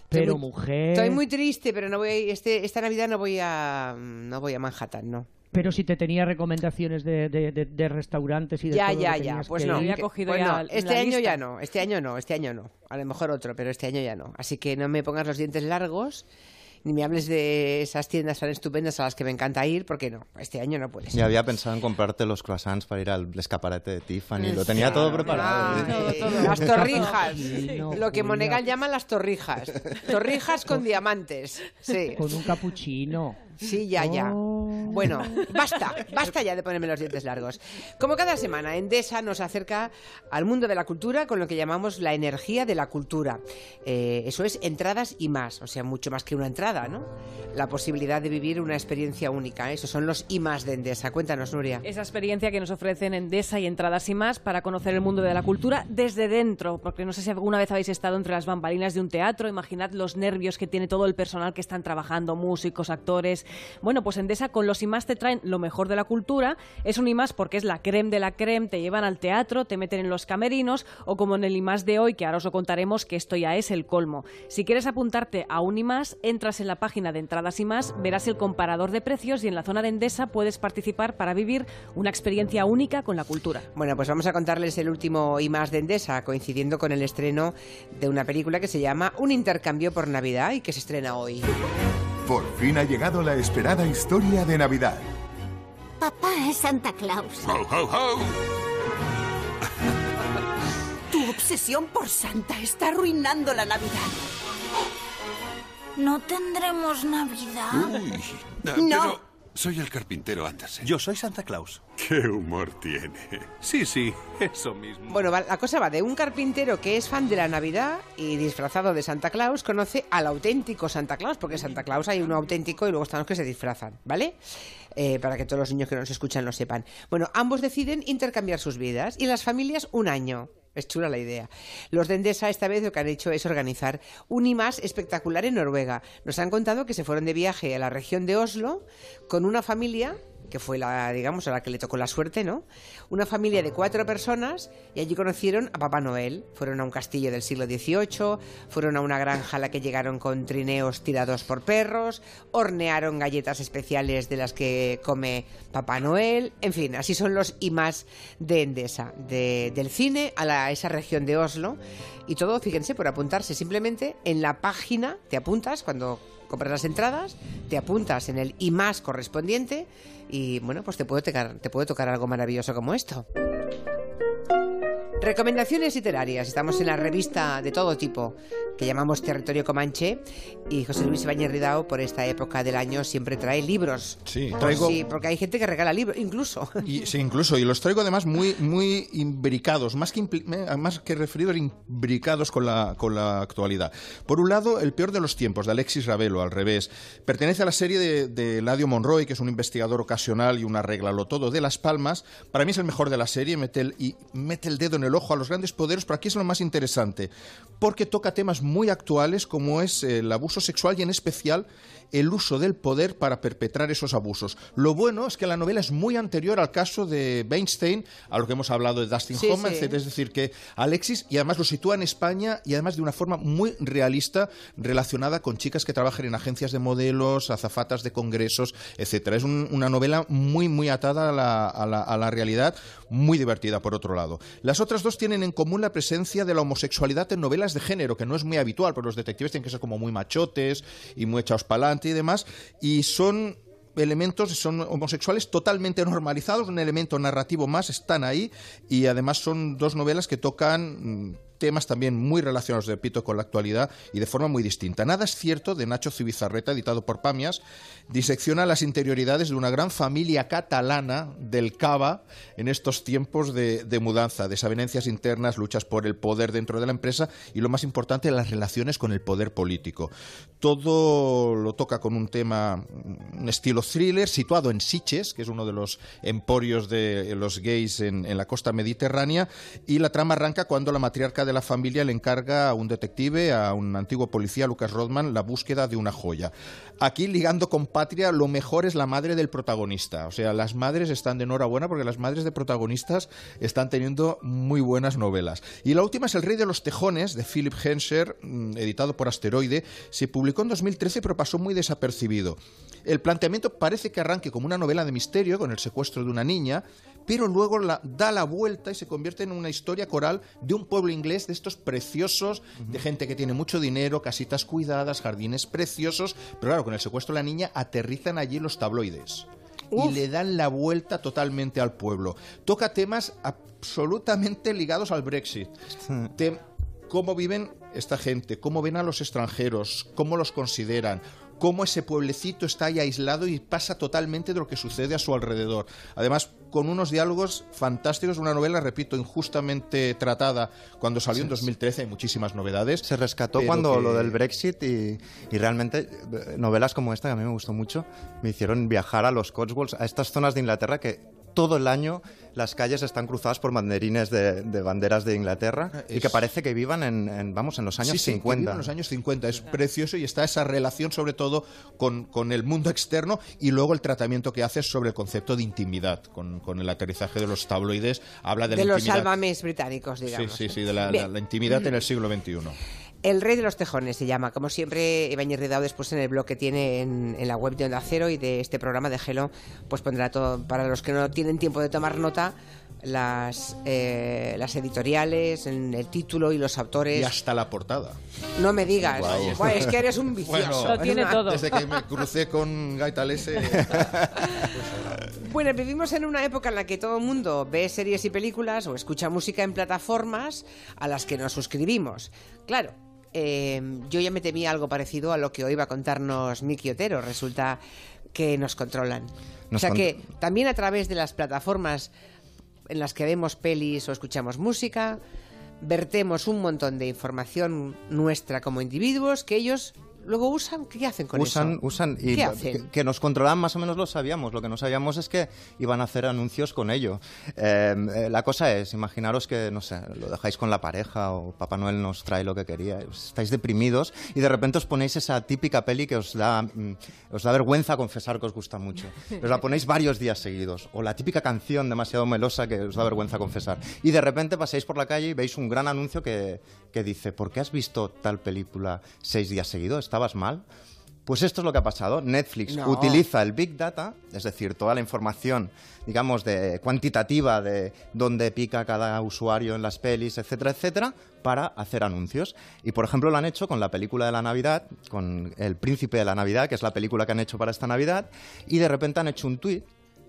Pero, muy- mujer. Estoy muy triste, pero no voy. Este, esta Navidad no voy a. No voy a Manhattan, no. Pero si te tenía recomendaciones de, de- de- de restaurantes y de Ya, todo ya, que ya. tenías Pues que no. ir. que- pues no, Este año ya no. Este año no. Este año no. A lo mejor otro, pero este año ya no. Así que no me pongas los dientes largos. Ni me hables de esas tiendas tan estupendas a las que me encanta ir, porque no, este año no puedes. Ya había pensado en comprarte los croissants para ir al escaparate de Tiffany. Lo tenía todo preparado. Ay, Las torrijas. No, Lo que. Monegal llama las torrijas. Torrijas con diamantes. Sí. Con un capuchino. Sí, ya, ya. Bueno, basta, basta ya de ponerme los dientes largos. Como cada semana, Endesa nos acerca al mundo de la cultura con lo que llamamos la energía de la cultura. Eh, eso es entradas y más, o sea, mucho más que una entrada, ¿no? La posibilidad de vivir una experiencia única. Esos son los y más de Endesa. Cuéntanos, Nuria. Esa experiencia que nos ofrecen Endesa y Entradas y más para conocer el mundo de la cultura desde dentro, porque no sé si alguna vez habéis estado entre las bambalinas de un teatro, imaginad los nervios que tiene todo el personal que están trabajando, músicos, actores. Bueno, pues Endesa con los IMAS te traen lo mejor de la cultura, es un IMAS porque es la creme de la creme, te llevan al teatro, te meten en los camerinos o como en el IMAS de hoy, que ahora os lo contaremos, que esto ya es el colmo. Si quieres apuntarte a un IMAS, entras en la página de Entradas y más, verás el comparador de precios y en la zona de Endesa puedes participar para vivir una experiencia única con la cultura. Bueno, pues vamos a contarles el último y más de Endesa, coincidiendo con el estreno de una película que se llama Un intercambio por Navidad y que se estrena hoy. Por fin ha llegado la esperada historia de Navidad. Papá es Santa Claus. ¡Ho, ho, ho! Tu obsesión por Santa está arruinando la Navidad. ¿No tendremos Navidad? Uy, No. pero soy el carpintero Andersen. Yo soy Santa Claus. ¿Qué humor tiene? Sí, sí, eso mismo. Bueno, la cosa va de un carpintero que es fan de la Navidad y disfrazado de Santa Claus conoce al auténtico Santa Claus, porque Santa Claus hay uno auténtico y luego están los que se disfrazan, ¿vale? Eh, para que todos los niños que nos escuchan lo sepan. Bueno, ambos deciden intercambiar sus vidas y las familias un año. Es chula la idea. Los de Endesa esta vez lo que han hecho es organizar un IMAS espectacular en Noruega. Nos han contado que se fueron de viaje a la región de Oslo con una familia que fue la, digamos, a la que le tocó la suerte, ¿no? Una familia de cuatro personas y allí conocieron a Papá Noel. Fueron a un castillo del siglo XVIII, fueron a una granja a la que llegaron con trineos tirados por perros, hornearon galletas especiales de las que come Papá Noel. En fin, así son los y más de Endesa, de- del cine a esa región de Oslo. Y todo, fíjense, por apuntarse simplemente en la página, te apuntas cuando compras las entradas, te apuntas en el y más correspondiente y bueno, pues te puede tocar, te puede tocar algo maravilloso como esto. Recomendaciones literarias. Estamos en la revista de todo tipo que llamamos Territorio Comanche y José Luis Ibáñez Ridao por esta época del año siempre trae libros. Sí, traigo- sí, porque hay gente que regala libros, incluso. Y, sí, incluso, y los traigo además muy, muy imbricados, más que, más que referidos, imbricados con la, con la actualidad. Por un lado, El peor de los tiempos, de Alexis Ravelo, al revés. Pertenece a la serie de, de Ladio Monroy, que es un investigador ocasional y un arreglalo todo de Las Palmas. Para mí es el mejor de la serie, mete el, y mete el dedo en el ojo a los grandes poderes, pero aquí es lo más interesante, porque toca temas muy actuales como es el abuso sexual y en especial el uso del poder para perpetrar esos abusos. Lo bueno es que la novela es muy anterior al caso de Weinstein, a lo que hemos hablado de Dustin Sí, Hoffman, sí. Es decir, que Alexis, y además lo sitúa en España, y además de una forma muy realista, relacionada con chicas que trabajan en agencias de modelos, azafatas de congresos, etcétera. Es un- una novela muy, muy atada a la, a la- a la realidad, muy divertida, por otro lado. Las otras dos tienen en común la presencia de la homosexualidad en novelas de género, que no es muy habitual, porque los detectives tienen que ser como muy machotes y muy echados para y demás, y son elementos, son homosexuales totalmente normalizados, un elemento narrativo más, están ahí, y además son dos novelas que tocan mm, temas también muy relacionados, repito, con la actualidad y de forma muy distinta. Nada es cierto de Nacho Cibizarreta, editado por Pamias, disecciona las interioridades de una gran familia catalana del Cava en estos tiempos de, de mudanza, desavenencias internas, luchas por el poder dentro de la empresa y lo más importante, las relaciones con el poder político. Todo lo toca con un tema, un estilo thriller, situado en Siches, que es uno de los emporios de los gays en, en la costa mediterránea, y la trama arranca cuando la matriarca de la familia le encarga a un detective, a un antiguo policía, Lucas Rodman, la búsqueda de una joya. Aquí, ligando con Patria, lo mejor es la madre del protagonista. O sea, las madres están de enhorabuena porque las madres de protagonistas están teniendo muy buenas novelas. Y la última es El Rey de los Tejones, de Philip Hensher, mm, editado por Asteroide. Se publicó en 2013, pero pasó muy desapercibido. El planteamiento parece que arranque como una novela de misterio, con el secuestro de una niña, pero luego la, da la vuelta y se convierte en una historia coral de un pueblo inglés de estos preciosos, de gente que tiene mucho dinero, casitas cuidadas, jardines preciosos, pero claro, con el secuestro de la niña aterrizan allí los tabloides. Y le dan la vuelta totalmente al pueblo. Toca temas absolutamente ligados al Brexit. Tem- cómo viven esta gente, cómo ven a los extranjeros, cómo los consideran, cómo ese pueblecito está ahí aislado y pasa totalmente de lo que sucede a su alrededor. Además, con unos diálogos fantásticos, una novela, repito, injustamente tratada cuando salió en 2013, hay muchísimas novedades. Se rescató cuando que- lo del Brexit y, y realmente eh, novelas como esta, que a mí me gustó mucho, me hicieron viajar a los Cotswolds, a estas zonas de Inglaterra que todo el año las calles están cruzadas por banderines de, de banderas de Inglaterra y que parece que vivan en, en, vamos, en los años Sí, sí, que 50. vive en los años 50. Es precioso y está esa relación sobre todo con, con el mundo externo y luego el tratamiento que hace sobre el concepto de intimidad. Con, con el aterrizaje de los tabloides habla de, de la los intimidad. británicos, Sí, digamos. sí, sí, de la, Bien. la- la intimidad en el siglo XXI. El Rey de los Tejones se llama. Como siempre, Ibáñez Ridao después en el blog que tiene en, en la web de Onda Cero y de este programa de Gelo, pues pondrá todo, para los que no tienen tiempo de tomar nota, las, eh, las editoriales, en el título y los autores. Y hasta la portada. No me digas. Es que eres un vicioso. Bueno, Lo tiene todo. Desde que me crucé con Gaita Lese. Bueno, vivimos en una época en la que todo el mundo ve series y películas o escucha música en plataformas a las que nos suscribimos. Claro, eh, yo ya me temía algo parecido a lo que hoy va a contarnos Miki Otero. Resulta que nos controlan. o sea que también a través de las plataformas en las que vemos pelis o escuchamos música, vertemos un montón de información nuestra como individuos que ellos luego usan. ¿Qué hacen con usan, eso? usan y ¿Qué hacen? Que, que nos controlaban más o menos lo sabíamos. Lo que no sabíamos es que iban a hacer anuncios con ello. Eh, eh, la cosa es, imaginaros que, no sé, lo dejáis con la pareja o Papá Noel nos trae lo que quería. Estáis deprimidos y de repente os ponéis esa típica peli que os da, mm, os da vergüenza confesar que os gusta mucho. Os la ponéis varios días seguidos. O la típica canción demasiado melosa que os da vergüenza confesar. Y de repente pasáis por la calle y veis un gran anuncio que, que dice, ¿por qué has visto tal película seis días seguidos? ¿Estabas mal? Pues esto es lo que ha pasado. Netflix No. utiliza el Big Data, es decir, toda la información, digamos, de cuantitativa de dónde pica cada usuario en las pelis, etcétera, etcétera, para hacer anuncios. Y, por ejemplo, lo han hecho con la película de la Navidad, con El Príncipe de la Navidad, que es la película que han hecho para esta Navidad, y de repente han hecho un tuit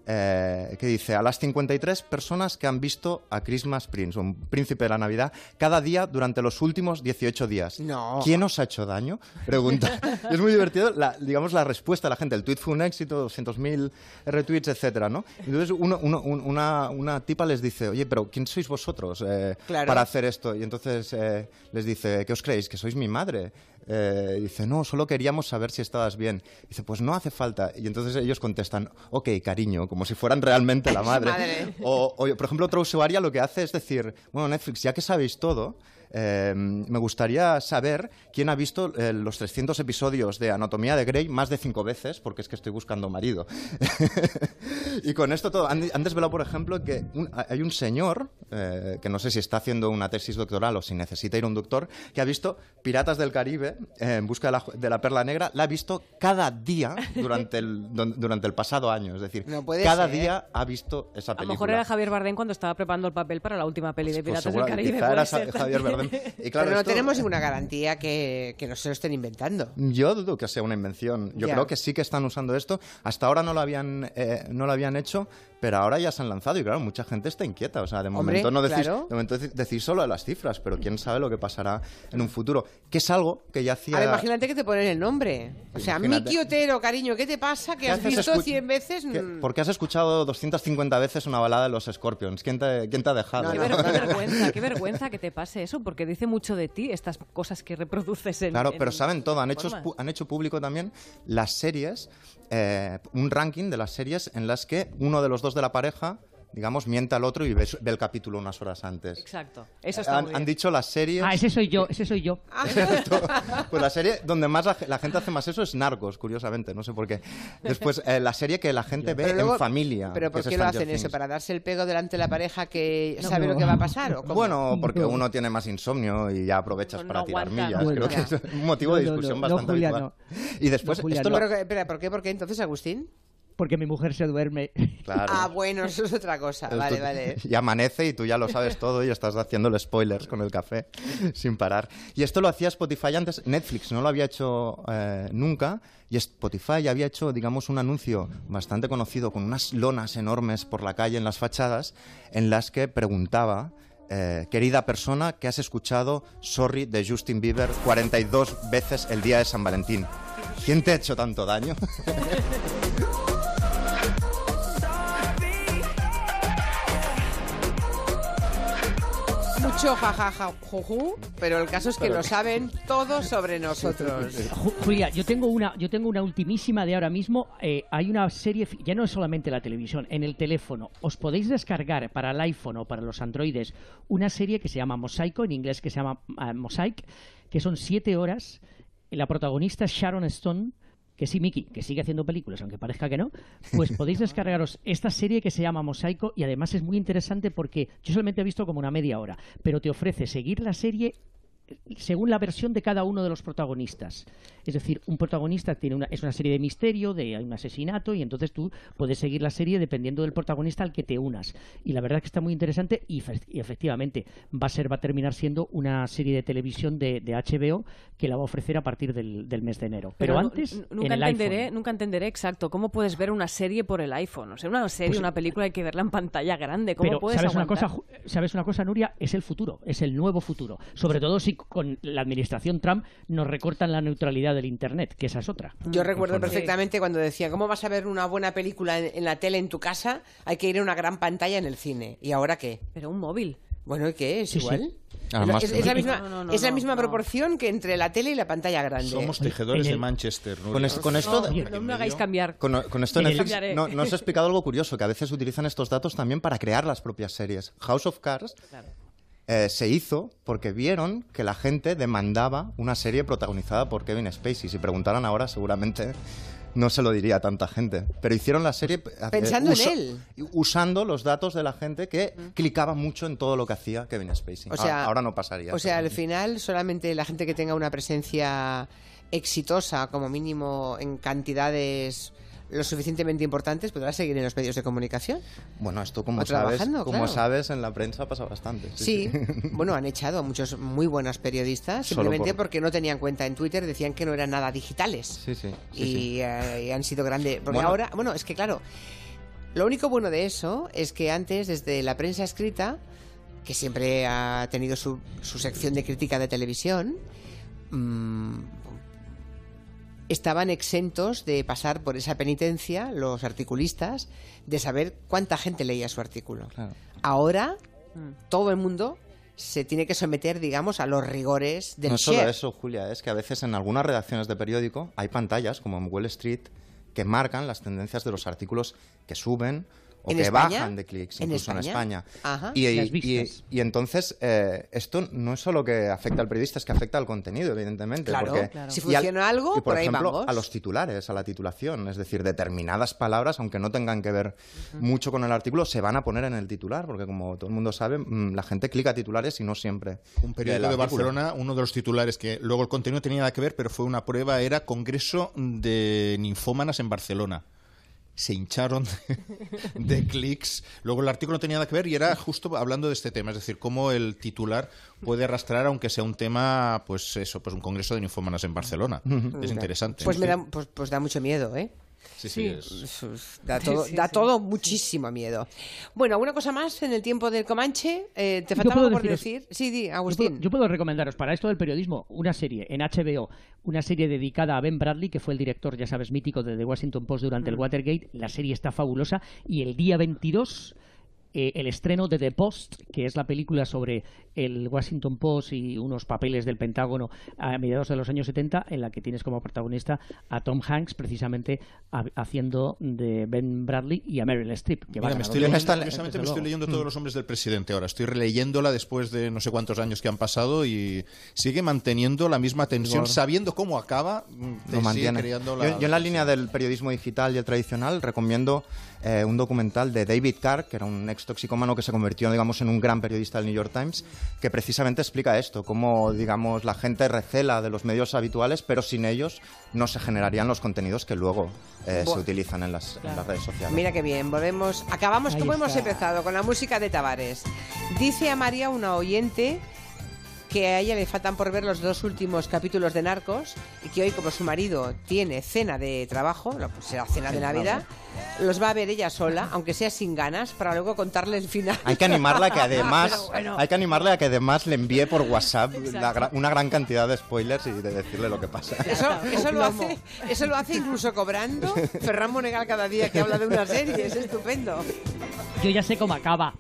eh, que dice a las 53 personas que han visto a Christmas Prince, un príncipe de la Navidad, cada día durante los últimos 18 días. No. ¿Quién os ha hecho daño? Pregunta. es muy divertido, la, digamos, la respuesta de la gente. El tweet fue un éxito, 200.000 retweets, etcétera, ¿no? Entonces uno- uno- un- una, una tipa les dice, oye, pero ¿quién sois vosotros eh, Claro. para hacer esto? Y entonces eh, les dice, ¿qué os creéis? ¿Que sois mi madre? Eh, dice, no, solo queríamos saber si estabas bien. dice, pues no hace falta. Y entonces ellos contestan, ok, cariño, como si fueran realmente la madre. Madre. O, o, por ejemplo, otra usuaria lo que hace es decir, bueno, Netflix, ya que sabéis todo, eh, me gustaría saber quién ha visto eh, los 300 episodios de Anatomía de Grey más de cinco veces, porque es que estoy buscando marido. y con esto todo, han, han desvelado, por ejemplo, que un- hay un señor, eh, que no sé si está haciendo una tesis doctoral o si necesita ir a un doctor, que ha visto Piratas del Caribe eh, en busca de la, de la perla negra, la ha visto cada día durante el, durante el pasado año. Es decir, No puede cada ser. día ha visto esa A lo película. mejor era Javier Bardem cuando estaba preparando el papel para la última peli de Pues Piratas seguro- del Caribe. quizá era ser Javier también. Bardem. Y claro, Pero no esto- tenemos ninguna garantía que, que no se lo estén inventando. Yo dudo que sea una invención. Yo Ya. creo que sí que están usando esto. Hasta ahora no lo habían, eh, no lo habían hecho, pero ahora ya se han lanzado y claro, mucha gente está inquieta. O sea, de Hombre, momento no decís, claro. de momento decís solo las cifras, pero quién sabe lo que pasará en un futuro. Que es algo que ya hacía. Ahora imagínate que te ponen el nombre. O sea, Imagínate. Miki Otero, cariño, ¿qué te pasa? Que ¿Qué has visto escu- 100 veces. ¿Qué- Mm. ¿Por qué has escuchado 250 veces una balada de los Scorpions? ¿Quién te, quién te ha dejado? Qué, ver- qué vergüenza, qué vergüenza que te pase eso, porque dice mucho de ti estas cosas que reproduces en. Claro, en pero saben todo. Han hecho, han hecho público también las series, eh, un ranking de las series en las que uno de los dos de la pareja digamos, miente al otro y ve, ve el capítulo unas horas antes. Exacto. Eso está Han, muy han dicho las series... Ah, ese soy yo, ese soy yo. Pues la serie donde más la, la gente hace más eso es Narcos, curiosamente, no sé por qué. Después, eh, la serie que la gente ve Pero luego- en familia. ¿Pero por es qué lo hacen eso? ¿Para darse el pego delante de la pareja que No, sabe no. lo que va a pasar? ¿o cómo? Bueno, porque uno tiene más insomnio y ya aprovechas No, para no tirar aguanta, millas. Creo que es un motivo de discusión no, no, bastante Julia, habitual. Y después, No, Julia, esto no. lo- Pero, espera, ¿por qué? ¿Por qué entonces, Agustín? Porque mi mujer se duerme. Claro. Ah, bueno, eso es otra cosa. Esto- Vale, vale. Y amanece y tú ya lo sabes todo y estás haciéndole spoilers con el café sin parar. Y esto lo hacía Spotify antes, Netflix no lo había hecho eh, nunca y Spotify había hecho, digamos, un anuncio bastante conocido con unas lonas enormes por la calle en las fachadas en las que preguntaba... eh, querida persona que has escuchado Sorry de Justin Bieber 42 veces el día de San Valentín. ¿Quién te ha hecho tanto daño? Mucho jajaja, juju, pero el caso es que Pero- lo saben todos sobre nosotros. Ju- Julia, yo tengo una, yo tengo una ultimísima de ahora mismo. Eh, hay una serie, ya no es solamente la televisión, en el teléfono. Os podéis descargar para el iPhone o para los Androides una serie que se llama Mosaico, en inglés que se llama ah, Mosaic, que son siete horas. La protagonista es Sharon Stone. Que sí, Miki, que sigue haciendo películas, aunque parezca que no, pues podéis descargaros esta serie que se llama Mosaico y además es muy interesante porque yo solamente he visto como una media hora, pero te ofrece seguir la serie según la versión de cada uno de los protagonistas. Es decir, un protagonista tiene una, es una serie de misterio, de hay un asesinato, y entonces tú puedes seguir la serie dependiendo del protagonista al que te unas. Y la verdad es que está muy interesante y, fe- y efectivamente va a ser, va a terminar siendo una serie de televisión de, de HBO que la va a ofrecer a partir del, del mes de enero. Pero, antes, en nunca el entenderé, iPhone. nunca entenderé exacto cómo puedes ver una serie por el iPhone. O sea, una serie, Pues- una película hay que verla en pantalla grande. ¿Cómo Pero puedes ¿sabes una, cosa, ¿sabes una cosa, Nuria? Es el futuro, es el nuevo futuro. Sobre todo si con la administración Trump nos recortan la neutralidad del Internet, que esa es otra. Yo recuerdo perfectamente cuando decían, ¿cómo vas a ver una buena película en, en la tele en tu casa? Hay que ir a una gran pantalla en el cine. ¿Y ahora qué? Pero un móvil. Bueno, ¿y qué? ¿Es Sí, sí. igual? Además, es, es la misma, no, no, no, es la no, misma no. proporción que entre la tele y la pantalla grande. Somos tejedores de Manchester. Con, es- con esto... No, no me hagáis cambiar. Con, con esto En el- Netflix Cambiaré. no, no os he explicado algo curioso, que a veces utilizan estos datos también para crear las propias series. House of Cards eh, se hizo porque vieron que la gente demandaba una serie protagonizada por Kevin Spacey. Si preguntaran ahora, seguramente no se lo diría a tanta gente. Pero hicieron la serie eh, Pensando en él. usando los datos de la gente que clicaba mucho en todo lo que hacía Kevin Spacey. O sea, Ah, ahora no pasaría. O sea, al final solamente la gente que tenga una presencia exitosa, como mínimo en cantidades lo suficientemente importantes, podrá seguir en los medios de comunicación. Bueno, esto como sabes, como claro. sabes en la prensa pasa bastante. Sí, bueno, han echado a muchos muy buenos periodistas simplemente por- porque no tenían cuenta en Twitter, decían que no eran nada digitales. Sí, sí. sí, y, sí. eh, y han sido grandes. Porque Bueno. ahora, bueno, es que claro, lo único bueno de eso es que antes, desde la prensa escrita, que siempre ha tenido su, su sección de crítica de televisión, mm, estaban exentos de pasar por esa penitencia, los articulistas, de saber cuánta gente leía su artículo. Claro. Ahora, todo el mundo se tiene que someter, digamos, a los rigores del no solo eso, Julia, es que a veces en algunas redacciones de periódico hay pantallas, como en Wall Street, que marcan las tendencias de los artículos que suben o ¿En que España? bajan de clics, ¿En incluso en España? España. Ajá. Y, y- y entonces, eh, esto no es solo que afecta al periodista, es que afecta al contenido, evidentemente. Claro, porque- claro. Si y al- funciona algo, y por, por ahí ejemplo, vamos. a los titulares, a la titulación. Es decir, determinadas palabras, aunque no tengan que ver mucho con el artículo, se van a poner en el titular, porque como todo el mundo sabe, mm, la gente clica titulares y no siempre. Un periódico de. Barcelona, uno de los titulares que luego el contenido tenía nada que ver, pero fue una prueba, era Congreso de Ninfómanas en Barcelona. Se hincharon de, de clics. Luego el artículo no tenía nada que ver y era justo hablando de este tema, es decir, cómo el titular puede arrastrar, aunque sea un tema, pues eso, pues un Congreso de Ninfómanas en Barcelona. Es interesante. Pues, me da, pues, pues da mucho miedo, ¿eh? Sí, sí, es- Uf, Da todo, Sí, da sí. todo muchísimo miedo. Bueno, ¿alguna cosa más en el tiempo del Comanche? Eh, ¿Te faltaba por deciros- decir? Sí, di, Yo puedo, Agustín. yo puedo recomendaros para esto del periodismo una serie en HBO, una serie dedicada a Ben Bradley, que fue el director, ya sabes, mítico de The Washington Post durante el Watergate. La serie está fabulosa y el día 22 eh, el estreno de The Post, que es la película sobre el Washington Post y unos papeles del Pentágono a mediados de los años 70, en la que tienes como protagonista a Tom Hanks, precisamente ha- haciendo de Ben Bradley y a Meryl Streep. que Mira, me estoy leyendo, desde curiosamente me estoy leyendo Mm. todos los hombres del presidente ahora. Estoy releyéndola después de no sé cuántos años que han pasado y sigue manteniendo la misma tensión, sabiendo cómo acaba. mm, lo mantiene. yo en la línea del periodismo digital y el tradicional recomiendo eh, un documental de David Carr, que era un ex toxicómano que se convirtió, digamos, en un gran periodista del New York Times, que precisamente explica esto, cómo, digamos, la gente recela de los medios habituales, pero sin ellos no se generarían los contenidos que luego eh, se utilizan en las, en las redes sociales. Mira qué bien, volvemos. Acabamos Ahí como hemos empezado, con la música de Tavares. Dice a María, una oyente, que a ella le faltan por ver los dos últimos capítulos de Narcos y que hoy, como su marido tiene cena de trabajo, la- pues será cena de Navidad, los va a ver ella sola, aunque sea sin ganas, para luego contarle el final. Hay que animarla a que además, bueno. hay que animarle a que además le envíe por WhatsApp la una gran cantidad de spoilers y de decirle lo que pasa. Eso, eso, lo hace, eso lo hace incluso cobrando Ferran Monegal cada día que habla de una serie, es estupendo. Yo ya sé cómo acaba.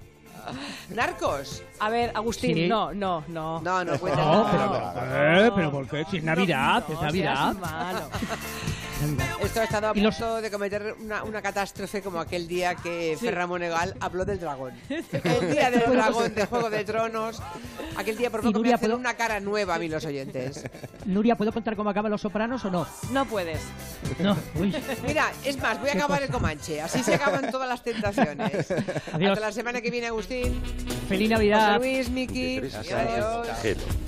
Narcos. A ver, Agustín, Sí. no, no, no. No, no cuenta No, pero, eh, pero ¿por qué? Si es Navidad, es Navidad. Esto ha estado a Y los- punto de cometer una, una catástrofe como aquel día que Ferran Monegal habló del dragón. El día del dragón de Juego de Tronos. Aquel día por Y poco me Nuria, hacen ¿puedo- una cara nueva a mí los oyentes. Nuria, ¿puedo contar cómo acaban Los Sopranos o no? No puedes. No, uy. Mira, es más, voy a acabar el Comanche. Así se acaban todas las tentaciones. Adiós. Hasta la semana que viene, Agustín. Feliz Navidad. José Luis, Miki. Adiós.